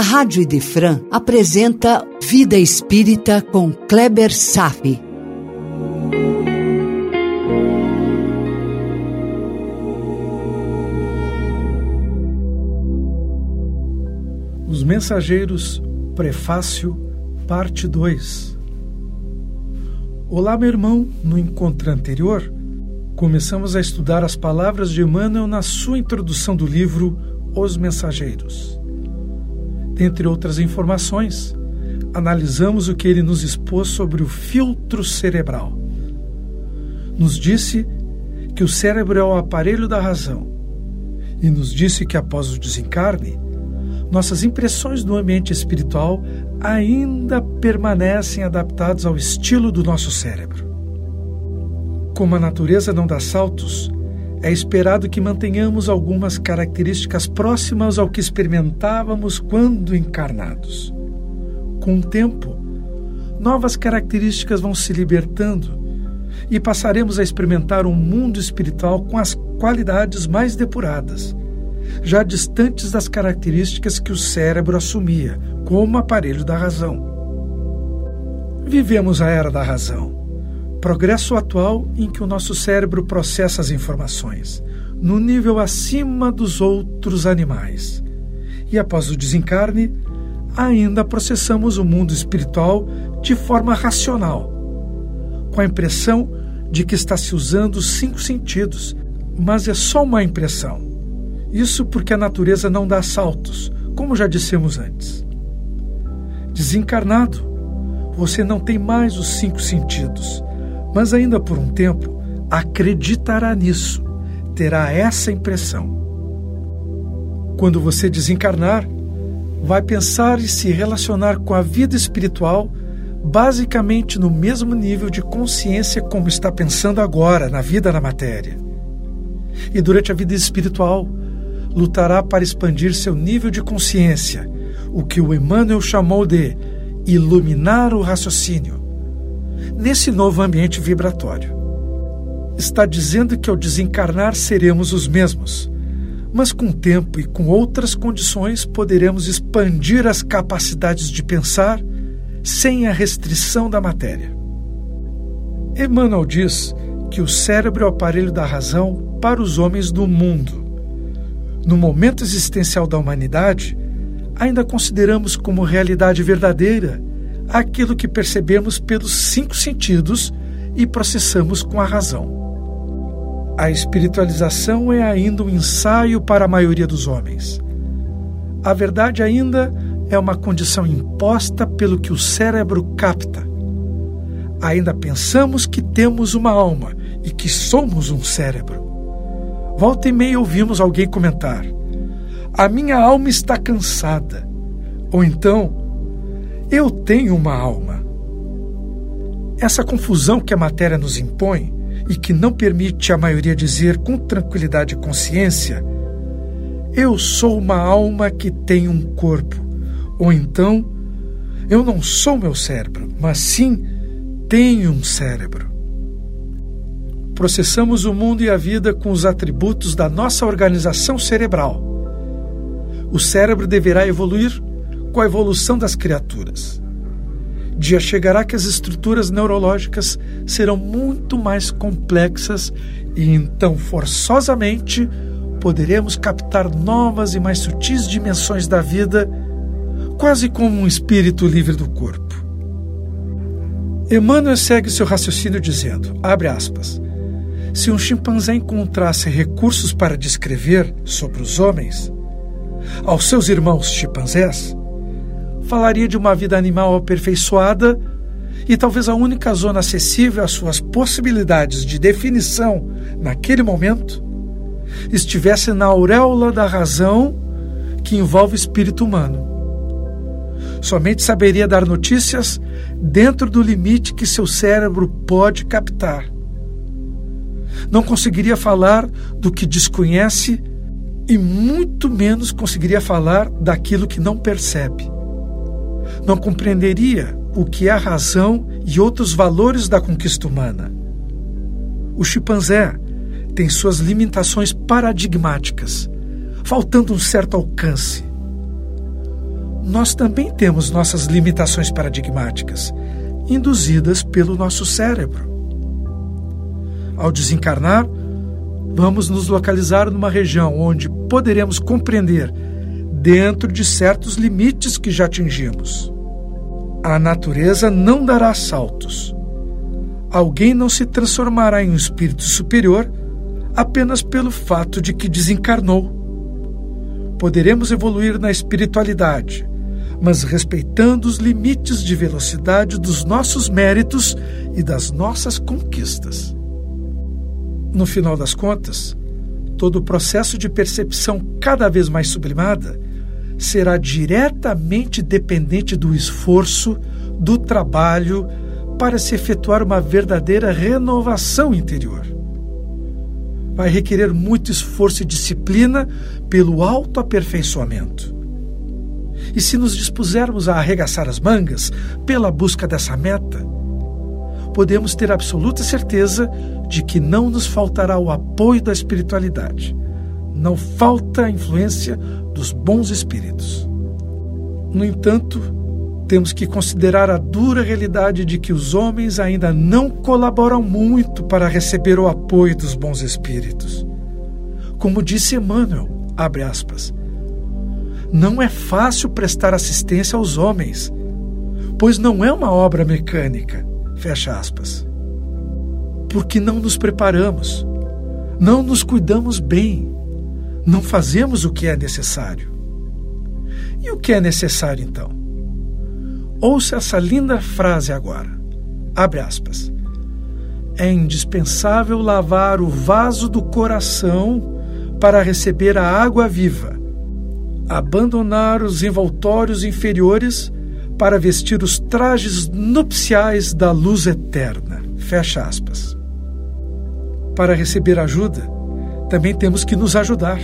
a Rádio Idefran apresenta Vida Espírita com Kleber Safi. Os Mensageiros, Prefácio, Parte 2 Olá, meu irmão. No encontro anterior, começamos a estudar as palavras de Emmanuel na sua introdução do livro Os Mensageiros. Dentre outras informações, analisamos o que ele nos expôs sobre o filtro cerebral. Nos disse que o cérebro é o aparelho da razão e nos disse que após o desencarne, nossas impressões do ambiente espiritual ainda permanecem adaptadas ao estilo do nosso cérebro. Como a natureza não dá saltos, é esperado que mantenhamos algumas características próximas ao que experimentávamos quando encarnados. Com o tempo, novas características vão se libertando e passaremos a experimentar um mundo espiritual com as qualidades mais depuradas, já distantes das características que o cérebro assumia como aparelho da razão. Vivemos a era da razão progresso atual em que o nosso cérebro processa as informações, no nível acima dos outros animais. E após o desencarne, ainda processamos o mundo espiritual de forma racional, com a impressão de que está se usando os cinco sentidos, mas é só uma impressão. Isso porque a natureza não dá saltos, como já dissemos antes. Desencarnado, você não tem mais os cinco sentidos mas ainda por um tempo acreditará nisso, terá essa impressão. Quando você desencarnar, vai pensar e se relacionar com a vida espiritual basicamente no mesmo nível de consciência como está pensando agora na vida na matéria. E durante a vida espiritual, lutará para expandir seu nível de consciência, o que o Emmanuel chamou de iluminar o raciocínio nesse novo ambiente vibratório. Está dizendo que ao desencarnar seremos os mesmos, mas com tempo e com outras condições poderemos expandir as capacidades de pensar sem a restrição da matéria. Emmanuel diz que o cérebro é o aparelho da razão para os homens do mundo. No momento existencial da humanidade, ainda consideramos como realidade verdadeira aquilo que percebemos pelos cinco sentidos e processamos com a razão. A espiritualização é ainda um ensaio para a maioria dos homens. A verdade ainda é uma condição imposta pelo que o cérebro capta. Ainda pensamos que temos uma alma e que somos um cérebro. Volta e meia ouvimos alguém comentar: A minha alma está cansada. Ou então, eu tenho uma alma. Essa confusão que a matéria nos impõe e que não permite a maioria dizer com tranquilidade e consciência: Eu sou uma alma que tem um corpo. Ou então, eu não sou meu cérebro, mas sim tenho um cérebro. Processamos o mundo e a vida com os atributos da nossa organização cerebral. O cérebro deverá evoluir com a evolução das criaturas. Dia chegará que as estruturas neurológicas serão muito mais complexas e então, forçosamente, poderemos captar novas e mais sutis dimensões da vida, quase como um espírito livre do corpo. Emmanuel segue seu raciocínio dizendo, abre aspas, se um chimpanzé encontrasse recursos para descrever sobre os homens, aos seus irmãos chimpanzés, falaria de uma vida animal aperfeiçoada e talvez a única zona acessível às suas possibilidades de definição naquele momento estivesse na auréola da razão que envolve o espírito humano. Somente saberia dar notícias dentro do limite que seu cérebro pode captar. Não conseguiria falar do que desconhece e muito menos conseguiria falar daquilo que não percebe não compreenderia o que é a razão e outros valores da conquista humana. O chimpanzé tem suas limitações paradigmáticas, faltando um certo alcance. nós também temos nossas limitações paradigmáticas, induzidas pelo nosso cérebro. Ao desencarnar, vamos nos localizar numa região onde poderemos compreender, dentro de certos limites que já atingimos. A natureza não dará saltos. Alguém não se transformará em um espírito superior apenas pelo fato de que desencarnou. Poderemos evoluir na espiritualidade, mas respeitando os limites de velocidade dos nossos méritos e das nossas conquistas. No final das contas, todo o processo de percepção cada vez mais sublimada será diretamente dependente do esforço, do trabalho, para se efetuar uma verdadeira renovação interior. Vai requerer muito esforço e disciplina pelo autoaperfeiçoamento. E se nos dispusermos a arregaçar as mangas pela busca dessa meta, podemos ter absoluta certeza de que não nos faltará o apoio da espiritualidade. Não falta a influência dos bons espíritos. No entanto, temos que considerar a dura realidade de que os homens ainda não colaboram muito para receber o apoio dos bons espíritos. Como disse Emmanuel, abre aspas, não é fácil prestar assistência aos homens, pois não é uma obra mecânica. Fecha aspas. Porque não nos preparamos, não nos cuidamos bem, não fazemos o que é necessário. E o que é necessário então? Ouça essa linda frase agora. Abre aspas. É indispensável lavar o vaso do coração para receber a água viva abandonar os envoltórios inferiores para vestir os trajes nupciais da luz eterna. Fecha aspas. Para receber ajuda, também temos que nos ajudar.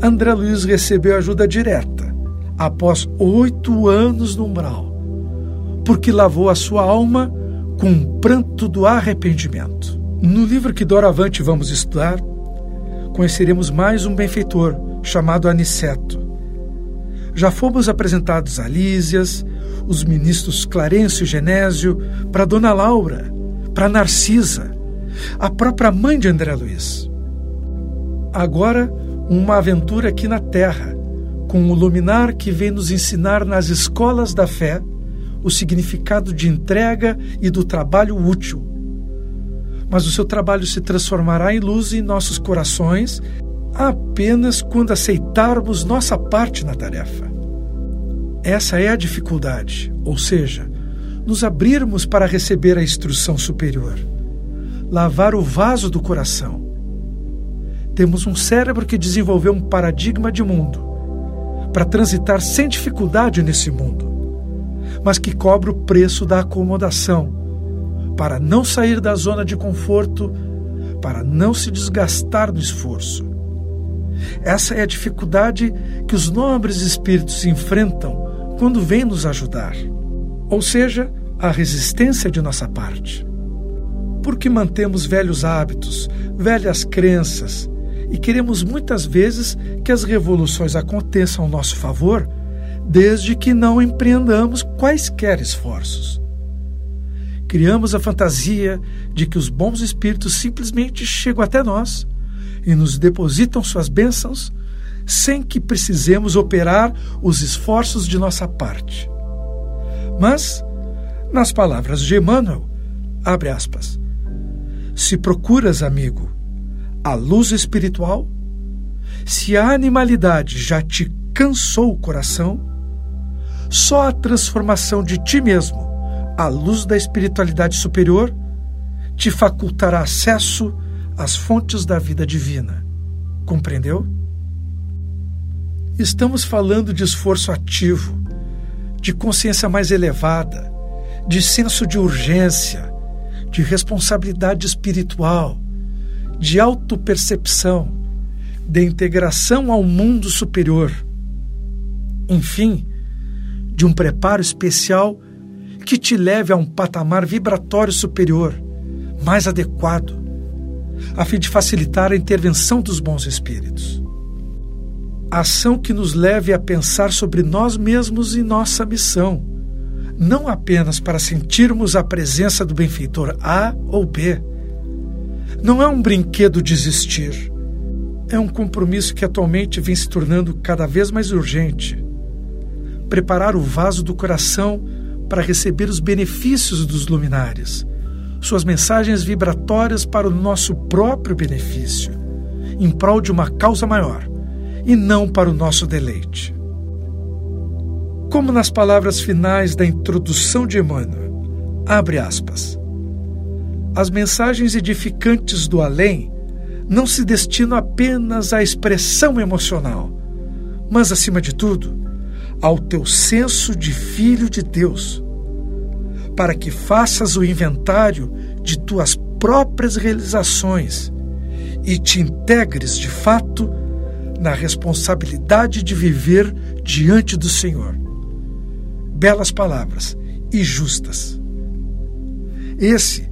André Luiz recebeu ajuda direta, após oito anos no umbral, porque lavou a sua alma com o pranto do arrependimento. No livro que doravante vamos estudar, conheceremos mais um benfeitor chamado Aniceto. Já fomos apresentados a Lísias, os ministros Clarencio e Genésio, para Dona Laura, para Narcisa, a própria mãe de André Luiz. Agora, uma aventura aqui na Terra, com o luminar que vem nos ensinar nas escolas da fé o significado de entrega e do trabalho útil. Mas o seu trabalho se transformará em luz em nossos corações apenas quando aceitarmos nossa parte na tarefa. Essa é a dificuldade, ou seja, nos abrirmos para receber a instrução superior, lavar o vaso do coração. Temos um cérebro que desenvolveu um paradigma de mundo para transitar sem dificuldade nesse mundo, mas que cobra o preço da acomodação para não sair da zona de conforto, para não se desgastar no esforço essa é a dificuldade que os nobres espíritos enfrentam quando vêm nos ajudar, ou seja, a resistência de nossa parte. Porque mantemos velhos hábitos, velhas crenças e queremos muitas vezes que as revoluções aconteçam ao nosso favor, desde que não empreendamos quaisquer esforços. Criamos a fantasia de que os bons espíritos simplesmente chegam até nós e nos depositam suas bênçãos sem que precisemos operar os esforços de nossa parte. Mas, nas palavras de Emmanuel, abre aspas, se procuras, amigo, a luz espiritual, se a animalidade já te cansou o coração, só a transformação de ti mesmo à luz da espiritualidade superior te facultará acesso as fontes da vida divina. Compreendeu? Estamos falando de esforço ativo, de consciência mais elevada, de senso de urgência, de responsabilidade espiritual, de autopercepção, de integração ao mundo superior. Enfim, de um preparo especial que te leve a um patamar vibratório superior, mais adequado, a fim de facilitar a intervenção dos bons espíritos. Ação que nos leve a pensar sobre nós mesmos e nossa missão, não apenas para sentirmos a presença do benfeitor A ou B. Não é um brinquedo desistir. É um compromisso que atualmente vem se tornando cada vez mais urgente. Preparar o vaso do coração para receber os benefícios dos luminares, suas mensagens vibratórias para o nosso próprio benefício, em prol de uma causa maior e não para o nosso deleite. Como nas palavras finais da introdução de Emmanuel, abre aspas. As mensagens edificantes do além não se destinam apenas à expressão emocional, mas, acima de tudo, ao teu senso de filho de Deus, para que faças o inventário de tuas próprias realizações e te integres de fato na responsabilidade de viver diante do Senhor. Belas palavras e justas. Esse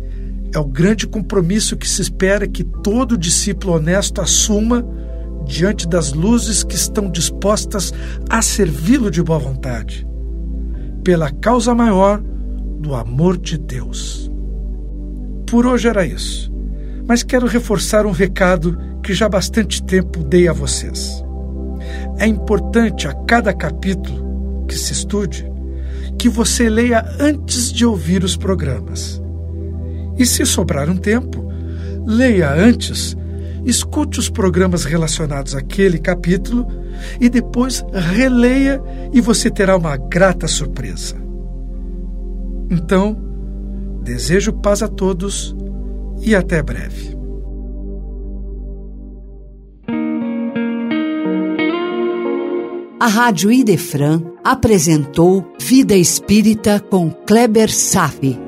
é o grande compromisso que se espera que todo discípulo honesto assuma diante das luzes que estão dispostas a servi-lo de boa vontade, pela causa maior do amor de Deus. Por hoje era isso, mas quero reforçar um recado que já há bastante tempo dei a vocês. É importante a cada capítulo que se estude que você leia antes de ouvir os programas. E se sobrar um tempo, leia antes escute os programas relacionados àquele capítulo e depois releia e você terá uma grata surpresa. Então, desejo paz a todos e até breve. A Rádio Idefran apresentou Vida Espírita com Kleber Safi.